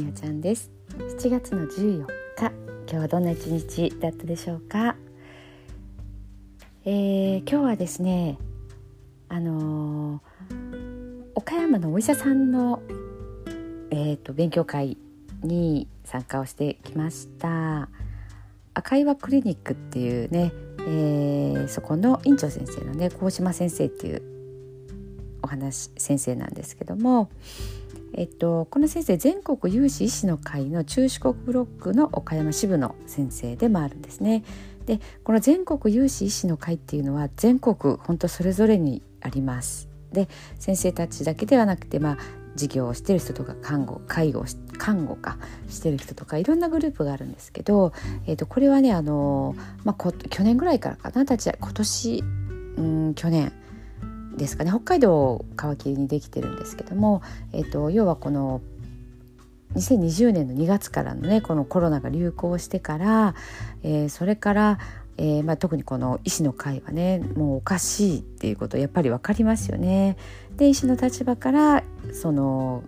みおちゃんです。7月の14日今日はどんな一日だったでしょうか、えー、今日はですねあのー、岡山のお医者さんのえーと、勉強会に参加をしてきました。赤岩クリニックっていうね、えー、そこの院長先生のね高島先生っていうお話先生なんですけどもえっと、この先生全国有志医師の会の中四国ブロックの岡山支部の先生でもあるんですね。でこの全国有志医師の会っていうのは全国本当それぞれにあります。で先生たちだけではなくて、まあ、事業をしてる人とか看護介護看護かしてる人とかいろんなグループがあるんですけど、えー、とこれはねあの、まあ、去年ぐらいからかな立ち今年うん去年ですかね北海道皮切りにできてるんですけども、えーと、要はこの2020年の2月からのねこのコロナが流行してから、えー、それから、えーまあ、特にこの医師の会はねもうおかしいっていうことやっぱり分かりますよね。で医師の立場からその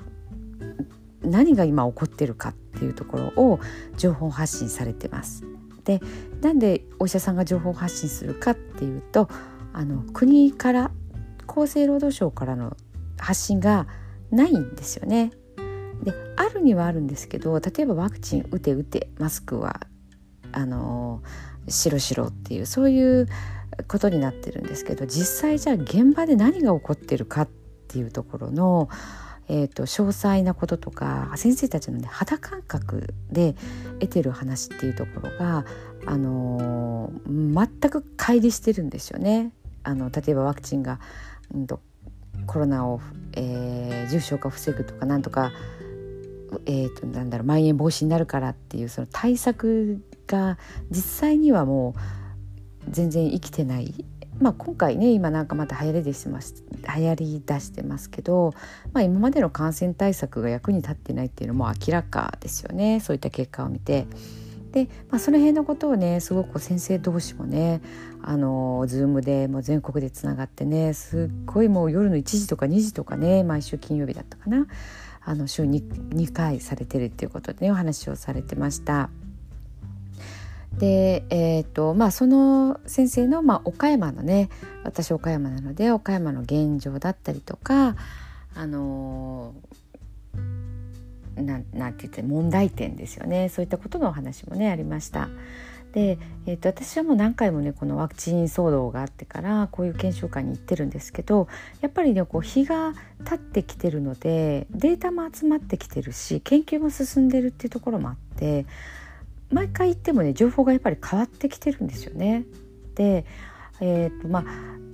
何が今起こってるかっていうところを情報発信されてます。でなんでお医者さんが情報発信するかっていうとあの国から厚生労働省からの発信がないんですよね。であるにはあるんですけど例えばワクチン打て打てマスクはあのしろしろっていうそういうことになってるんですけど実際じゃあ現場で何が起こってるかっていうところの、えーと、詳細なこととか先生たちの、ね、肌感覚で得てる話っていうところが、あのー、全く乖離してるんですよね。あの例えばワクチンがうんとコロナを、えー、重症化を防ぐとかなんとか、えーと、なんだろうまん延防止になるからっていうその対策が実際にはもう全然生きてない。まあ、今回ね今なんかまた流行りでします流行り出してますけど、まあ、今までの感染対策が役に立ってないっていうのも明らかですよねそういった結果を見て。で、まあ、その辺のことをねすごく先生同士もねあの Zoom でもう全国でつながってねすっごいもう夜の1時とか2時とかね毎週金曜日だったかなあの週 2, 2回されてるっていうことでねお話をされてました。で、えーとまあ、その先生の、まあ、岡山のね私岡山なので岡山の現状だったりとかあのなんなんて言って問題点ですよねそういったことのお話もねありました。で、えーと、私はもう何回もねこのワクチン騒動があってからこういう研修会に行ってるんですけどやっぱりねこう日が経ってきてるのでデータも集まってきてるし研究も進んでるっていうところもあって毎回行ってもね情報がやっぱり変わってきてるんですよね。で、えーとまあ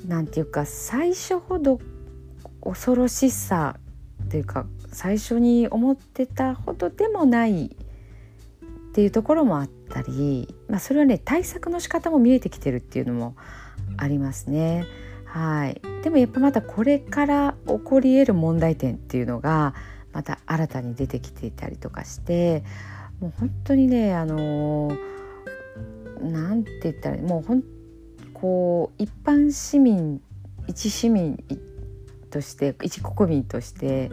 なんていうか最初ほど恐ろしさというか最初に思ってたほどでもないっていうところもあったり、まあ、それはね対策の仕方も見えてきてるっていうのもありますね。はい、でもやっぱまたこれから起こり得る問題点っていうのがまた新たに出てきていたりとかしてもう本当にねあのなんて言ったらもうほんこう一般市民一市民として一国民として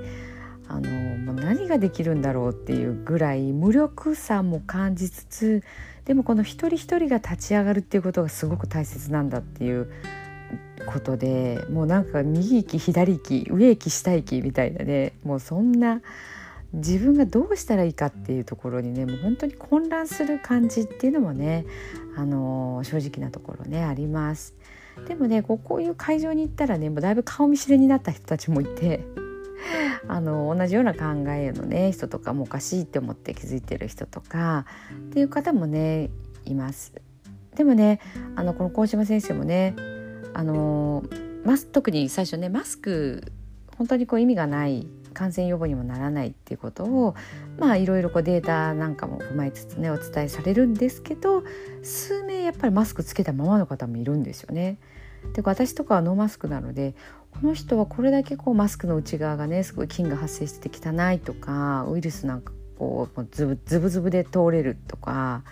あのもう何ができるんだろうっていうぐらい無力さも感じつつでもこの一人一人が立ち上がるっていうことがすごく大切なんだっていうことでもうなんか右息左息上息下息みたいなねもうそんな自分がどうしたらいいかっていうところにねもう本当に混乱する感じっていうのもね、あの正直なところねあります。でもねこういう会場に行ったらねもうだいぶ顔見知りになった人たちもいて あの同じような考えのね人とかもおかしいって思って気づいてる人とかっていう方もねいます。でもねあのこの鴻島先生もねあのマス特に最初ねマスク本当にこう意味がない感染予防にもならないっていうことをまあいろいろこうデータなんかも踏まえつつねお伝えされるんですけど数名やっぱりマスクつけたままの方もいるんですよね。で私とかはノーマスクなのでこの人はこれだけこうマスクの内側がねすごい菌が発生して汚いとかウイルスなんかこうズブズブズブで通れるとか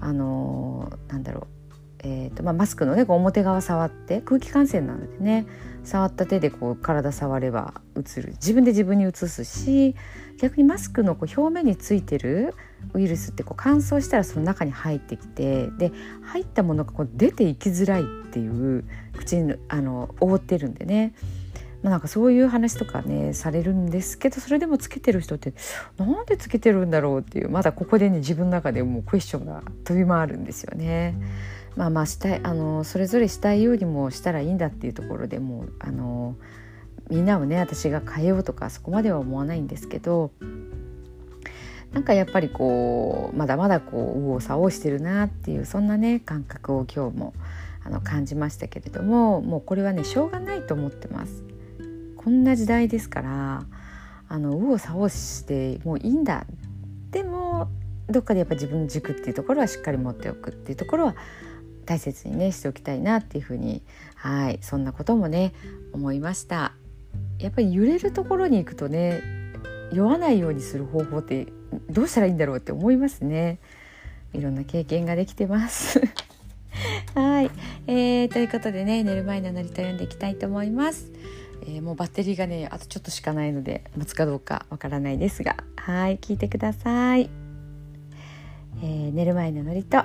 あのー、なんだろうえーとまあ、マスクのね表側触って空気感染なのでね触った手でこう体触ればうつる自分で自分にうつすし逆にマスクのこう表面についてるウイルスってこう乾燥したらその中に入ってきてで入ったものがこう出ていきづらいっていう口にあの覆ってるんでねまあ、なんかそういう話とかねされるんですけどそれでもつけてる人ってなんでつけてるんだろうっていうまだここでね自分の中でもうクエスチョンが飛び回るんですよね。まあまあしたいあのそれぞれしたいようにもしたらいいんだっていうところでもうあのみんなをね私が変えようとかそこまでは思わないんですけどなんかやっぱりこうまだまだこう右往左往してるなっていうそんなね感覚を今日もあの感じましたけれどももうこれはねしょうがないと思ってます。こんな時代ですからあの右往左往してもういいんだでもどっかでやっぱ自分の軸っていうところはしっかり持っておくっていうところは大切にねしておきたいなっていうふうにはいそんなこともね思いました。やっぱり揺れるところに行くとね酔わないようにする方法ってどうしたらいいんだろうって思いますね。いろんな経験ができてます。はい、えー、ということでね寝る前のノリと読んでいきたいと思います。えー、もうバッテリーがねあとちょっとしかないので持つかどうかわからないですがはい聞いてください、えー、寝る前のノリと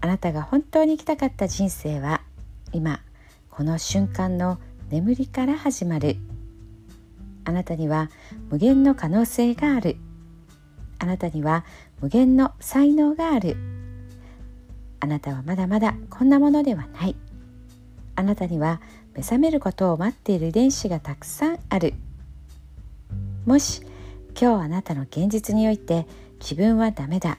あなたが本当に生きたかった人生は今この瞬間の眠りから始まる。あなたには無限の可能性がある。あなたには無限の才能がある。あなたはまだまだこんなものではない。あなたには目覚めることを待っている遺伝子がたくさんある。もし今日あなたの現実において自分はダメだ。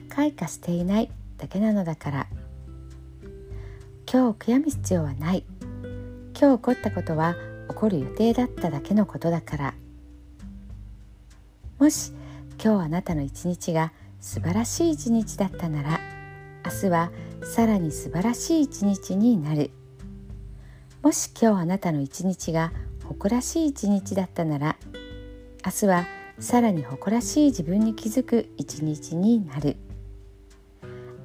開花していないだけなのだから。今日悔やむ必要はない。今日起こったことは起こる予定だっただけのことだから。もし今日あなたの一日が素晴らしい一日だったなら明日はさらに素晴らしい一日になる。もし今日あなたの一日が誇らしい一日だったなら明日はさらに誇らしい自分に気づく一日になる。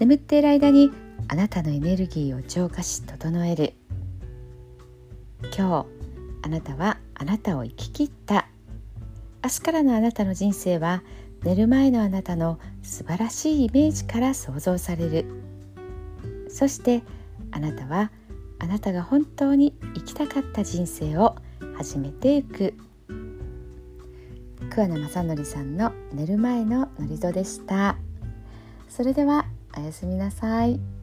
眠っている間にあなたのエネルギーを浄化し整える。今日あなたはあなたを生き切った。明日からのあなたの人生は寝る前のあなたの素晴らしいイメージから想像される。そしてあなたはあなたが本当に生きたかった人生を始めていく。桑名正則さんの寝る前の祝詞でした。それではおやすみなさい。